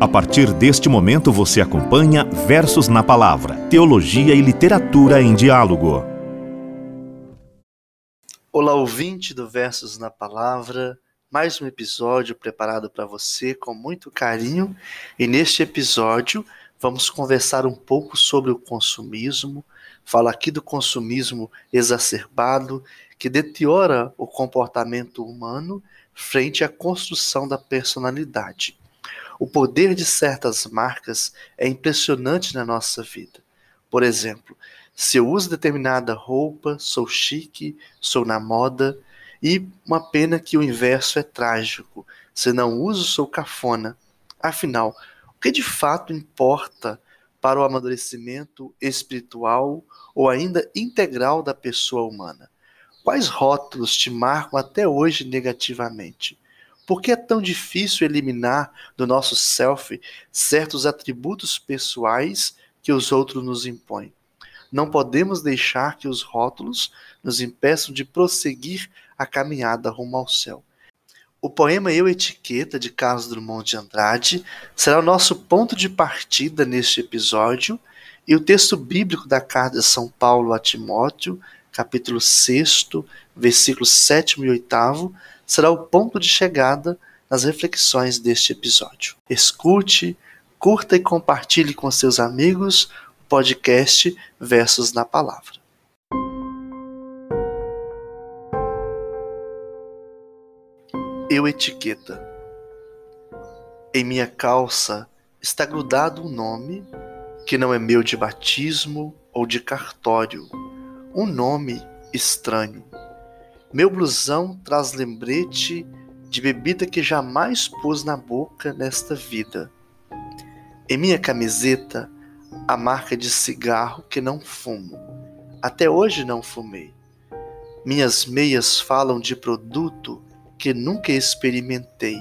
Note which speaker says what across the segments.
Speaker 1: A partir deste momento você acompanha Versos na Palavra, Teologia e Literatura em Diálogo.
Speaker 2: Olá, ouvinte do Versos na Palavra, mais um episódio preparado para você com muito carinho. E neste episódio vamos conversar um pouco sobre o consumismo. Falo aqui do consumismo exacerbado que deteriora o comportamento humano frente à construção da personalidade. O poder de certas marcas é impressionante na nossa vida. Por exemplo, se eu uso determinada roupa, sou chique, sou na moda, e uma pena que o inverso é trágico. Se não uso, sou cafona. Afinal, o que de fato importa para o amadurecimento espiritual ou ainda integral da pessoa humana? Quais rótulos te marcam até hoje negativamente? Por que é tão difícil eliminar do nosso self certos atributos pessoais que os outros nos impõem? Não podemos deixar que os rótulos nos impeçam de prosseguir a caminhada rumo ao céu. O poema Eu Etiqueta, de Carlos Drummond de Andrade, será o nosso ponto de partida neste episódio, e o texto bíblico da carta de São Paulo a Timóteo, capítulo 6, versículos 7 e 8, será o ponto de chegada nas reflexões deste episódio. Escute, curta e compartilhe com seus amigos o podcast Versos na Palavra. Eu etiqueta. Em minha calça está grudado um nome que não é meu de batismo ou de cartório, um nome estranho meu blusão traz lembrete de bebida que jamais pus na boca nesta vida. Em minha camiseta, a marca de cigarro que não fumo. Até hoje não fumei. Minhas meias falam de produto que nunca experimentei,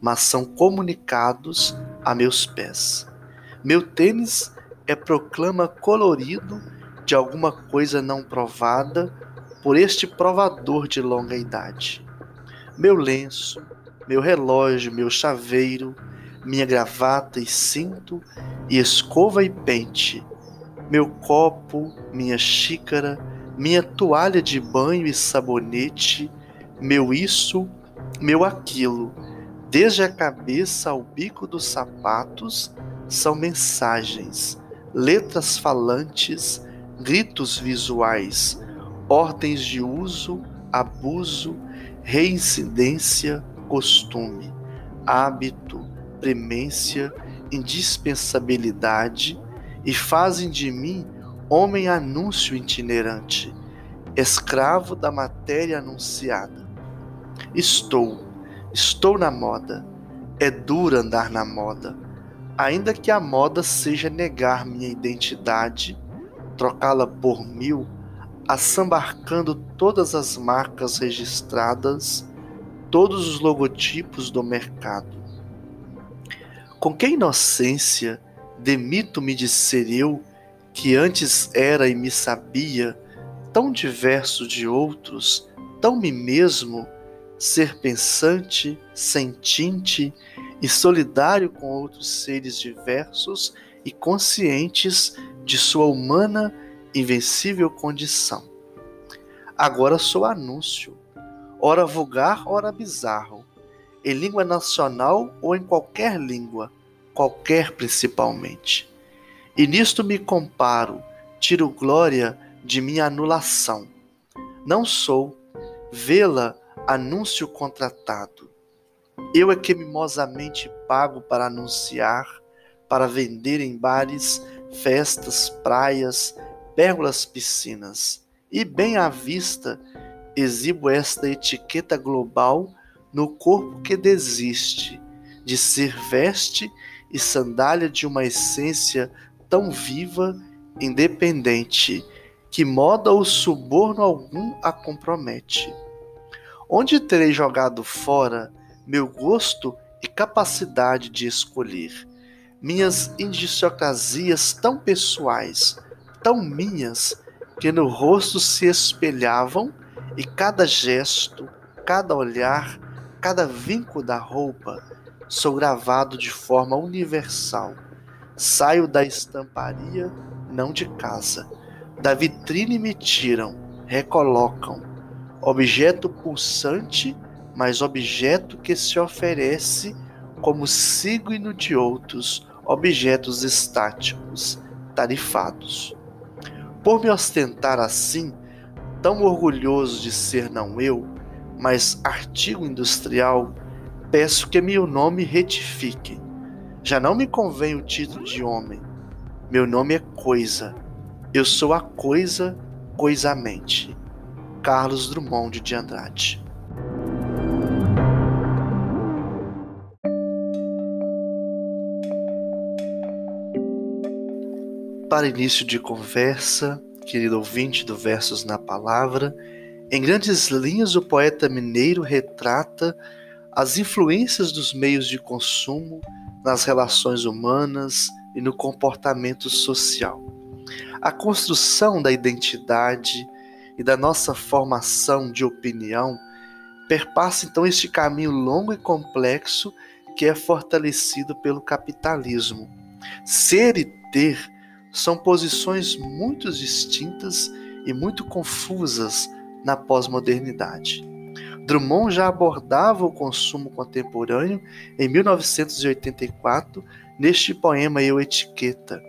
Speaker 2: mas são comunicados a meus pés. Meu tênis é proclama colorido de alguma coisa não provada por este provador de longa idade. Meu lenço, meu relógio, meu chaveiro, minha gravata e cinto, e escova e pente, meu copo, minha xícara, minha toalha de banho e sabonete, meu isso, meu aquilo, desde a cabeça ao bico dos sapatos, são mensagens, letras falantes, gritos visuais, ordens de uso, abuso, reincidência, costume, hábito, premência, indispensabilidade e fazem de mim homem anúncio itinerante, escravo da matéria anunciada. Estou, estou na moda. É duro andar na moda, ainda que a moda seja negar minha identidade, trocá-la por mil assambarcando todas as marcas registradas, todos os logotipos do mercado. Com que inocência demito-me de ser eu, que antes era e me sabia, tão diverso de outros, tão me mesmo, ser pensante, sentinte e solidário com outros seres diversos e conscientes de sua humana invencível condição. Agora sou anúncio, ora vulgar, ora bizarro, em língua nacional ou em qualquer língua, qualquer principalmente. E nisto me comparo, tiro glória de minha anulação. Não sou, vê-la, anúncio contratado. Eu é que mimosamente pago para anunciar, para vender em bares, festas, praias, pérgolas piscinas, e bem à vista exibo esta etiqueta global no corpo que desiste de ser veste e sandália de uma essência tão viva, independente, que moda ou suborno algum a compromete. Onde terei jogado fora meu gosto e capacidade de escolher, minhas idiosincrasias tão pessoais, tão minhas que no rosto se espelhavam e cada gesto, cada olhar, cada vínculo da roupa sou gravado de forma universal. Saio da estamparia, não de casa. Da vitrine me tiram, recolocam. Objeto pulsante, mas objeto que se oferece como signo de outros objetos estáticos, tarifados. Por me ostentar assim, tão orgulhoso de ser não eu, mas artigo industrial, peço que meu nome retifique. Já não me convém o título de homem. Meu nome é coisa. Eu sou a coisa coisamente. Carlos Drummond de Andrade. Para início de conversa, querido ouvinte do Versos na Palavra, em grandes linhas o poeta mineiro retrata as influências dos meios de consumo nas relações humanas e no comportamento social. A construção da identidade e da nossa formação de opinião perpassa então este caminho longo e complexo que é fortalecido pelo capitalismo. Ser e ter são posições muito distintas e muito confusas na pós-modernidade. Drummond já abordava o consumo contemporâneo em 1984 neste poema Eu Etiqueta.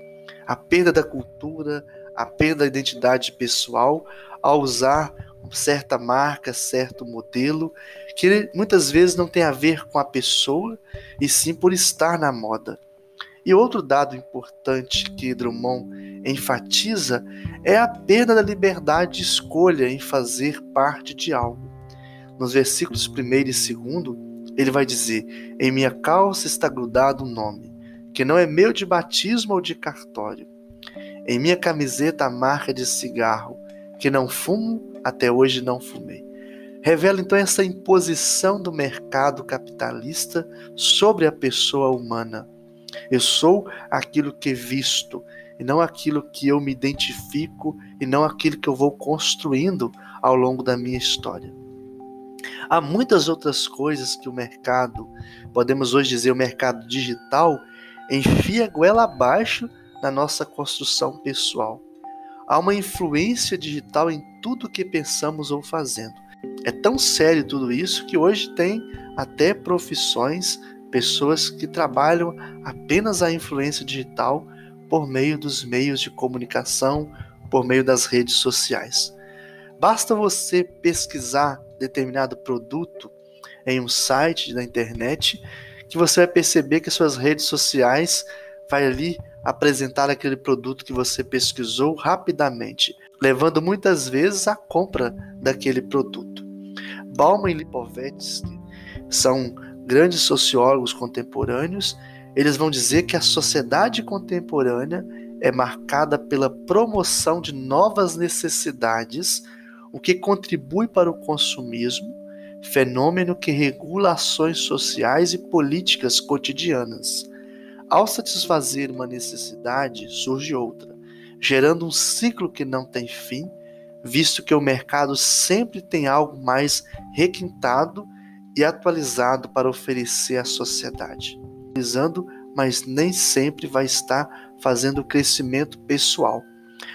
Speaker 2: A perda da cultura, a perda da identidade pessoal ao usar certa marca, certo modelo, que muitas vezes não tem a ver com a pessoa e sim por estar na moda. E outro dado importante que Drummond enfatiza é a perda da liberdade de escolha em fazer parte de algo. Nos versículos 1 e 2, ele vai dizer: Em minha calça está grudado um nome, que não é meu de batismo ou de cartório. Em minha camiseta a marca de cigarro, que não fumo, até hoje não fumei. Revela então essa imposição do mercado capitalista sobre a pessoa humana eu sou aquilo que visto, e não aquilo que eu me identifico, e não aquilo que eu vou construindo ao longo da minha história. Há muitas outras coisas que o mercado, podemos hoje dizer o mercado digital, enfia goela abaixo na nossa construção pessoal. Há uma influência digital em tudo que pensamos ou fazendo. É tão sério tudo isso que hoje tem até profissões pessoas que trabalham apenas a influência digital por meio dos meios de comunicação, por meio das redes sociais. Basta você pesquisar determinado produto em um site da internet que você vai perceber que suas redes sociais vai ali apresentar aquele produto que você pesquisou rapidamente, levando muitas vezes à compra daquele produto. Bauman e Lipovetsky são grandes sociólogos contemporâneos, eles vão dizer que a sociedade contemporânea é marcada pela promoção de novas necessidades, o que contribui para o consumismo, fenômeno que regula ações sociais e políticas cotidianas. Ao satisfazer uma necessidade, surge outra, gerando um ciclo que não tem fim, visto que o mercado sempre tem algo mais requintado e atualizado para oferecer à sociedade. Atualizando, mas nem sempre vai estar fazendo crescimento pessoal.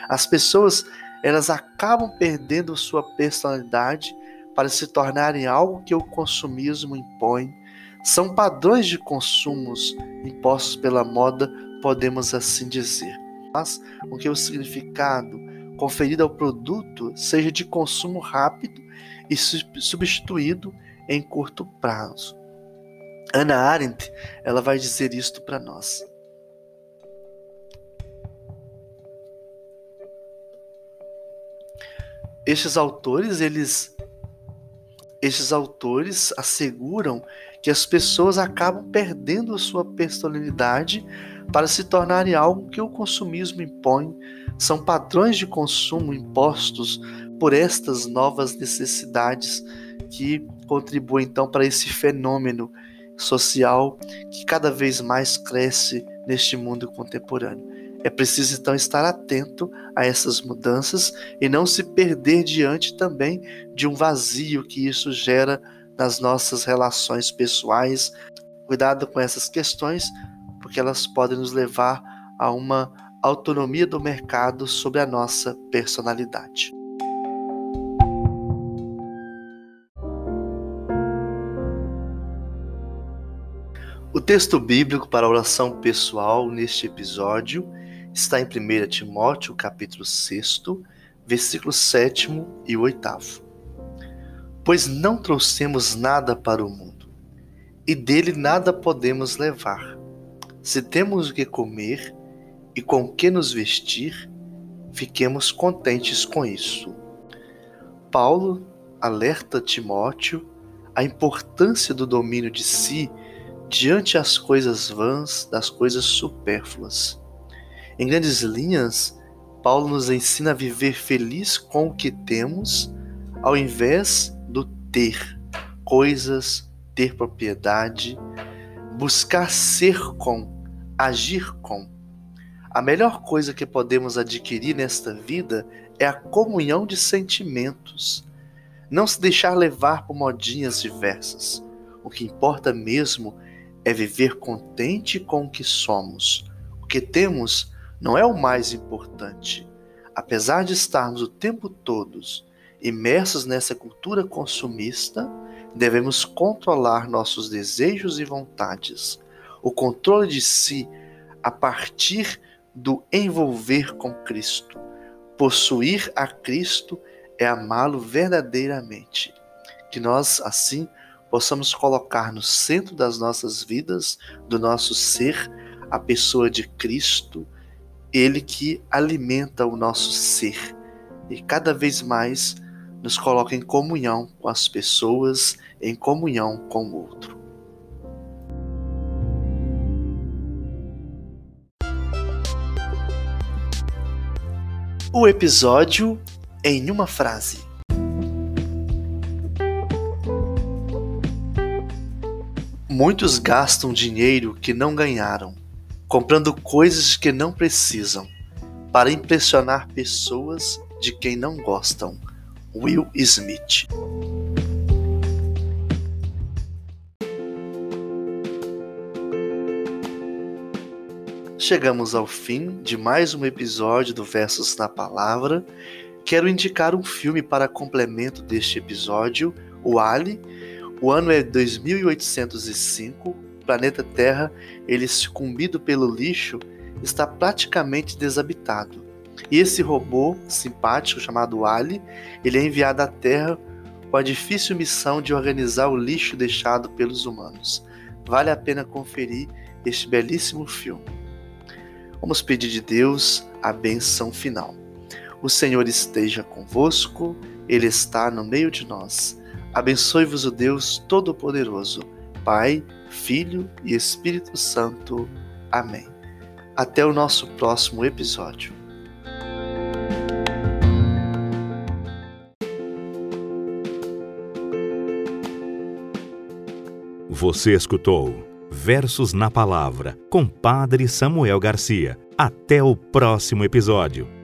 Speaker 2: As pessoas, elas acabam perdendo sua personalidade para se tornarem algo que o consumismo impõe. São padrões de consumos impostos pela moda, podemos assim dizer. Mas o que o significado conferido ao produto seja de consumo rápido e substituído em curto prazo. Ana Arendt, ela vai dizer isto para nós. Estes autores, eles estes autores asseguram que as pessoas acabam perdendo a sua personalidade para se tornarem algo que o consumismo impõe. São padrões de consumo impostos por estas novas necessidades que contribui então para esse fenômeno social que cada vez mais cresce neste mundo contemporâneo. É preciso então estar atento a essas mudanças e não se perder diante também de um vazio que isso gera nas nossas relações pessoais, Cuidado com essas questões, porque elas podem nos levar a uma autonomia do mercado sobre a nossa personalidade. O texto bíblico para oração pessoal neste episódio está em 1 Timóteo, capítulo 6, versículos 7 e 8. Pois não trouxemos nada para o mundo, e dele nada podemos levar. Se temos o que comer e com o que nos vestir, fiquemos contentes com isso. Paulo alerta Timóteo a importância do domínio de si diante as coisas vãs das coisas supérfluas. Em grandes linhas, Paulo nos ensina a viver feliz com o que temos, ao invés do ter coisas, ter propriedade, buscar ser com, agir com. A melhor coisa que podemos adquirir nesta vida é a comunhão de sentimentos. Não se deixar levar por modinhas diversas. O que importa mesmo é viver contente com o que somos. O que temos não é o mais importante. Apesar de estarmos o tempo todo imersos nessa cultura consumista, devemos controlar nossos desejos e vontades. O controle de si a partir do envolver com Cristo. Possuir a Cristo é amá-lo verdadeiramente. Que nós, assim, possamos colocar no centro das nossas vidas, do nosso ser, a pessoa de Cristo, Ele que alimenta o nosso ser e cada vez mais nos coloca em comunhão com as pessoas, em comunhão com o outro. O episódio em uma frase. Muitos gastam dinheiro que não ganharam, comprando coisas que não precisam, para impressionar pessoas de quem não gostam. Will Smith. Chegamos ao fim de mais um episódio do Versos na Palavra. Quero indicar um filme para complemento deste episódio, o Ali, o ano é 2805, o planeta Terra, ele sucumbido pelo lixo, está praticamente desabitado. E esse robô simpático chamado Ali, ele é enviado à Terra com a difícil missão de organizar o lixo deixado pelos humanos. Vale a pena conferir este belíssimo filme. Vamos pedir de Deus a benção final. O Senhor esteja convosco, Ele está no meio de nós. Abençoe-vos o Deus Todo-Poderoso, Pai, Filho e Espírito Santo. Amém. Até o nosso próximo episódio.
Speaker 1: Você escutou Versos na Palavra com Padre Samuel Garcia. Até o próximo episódio.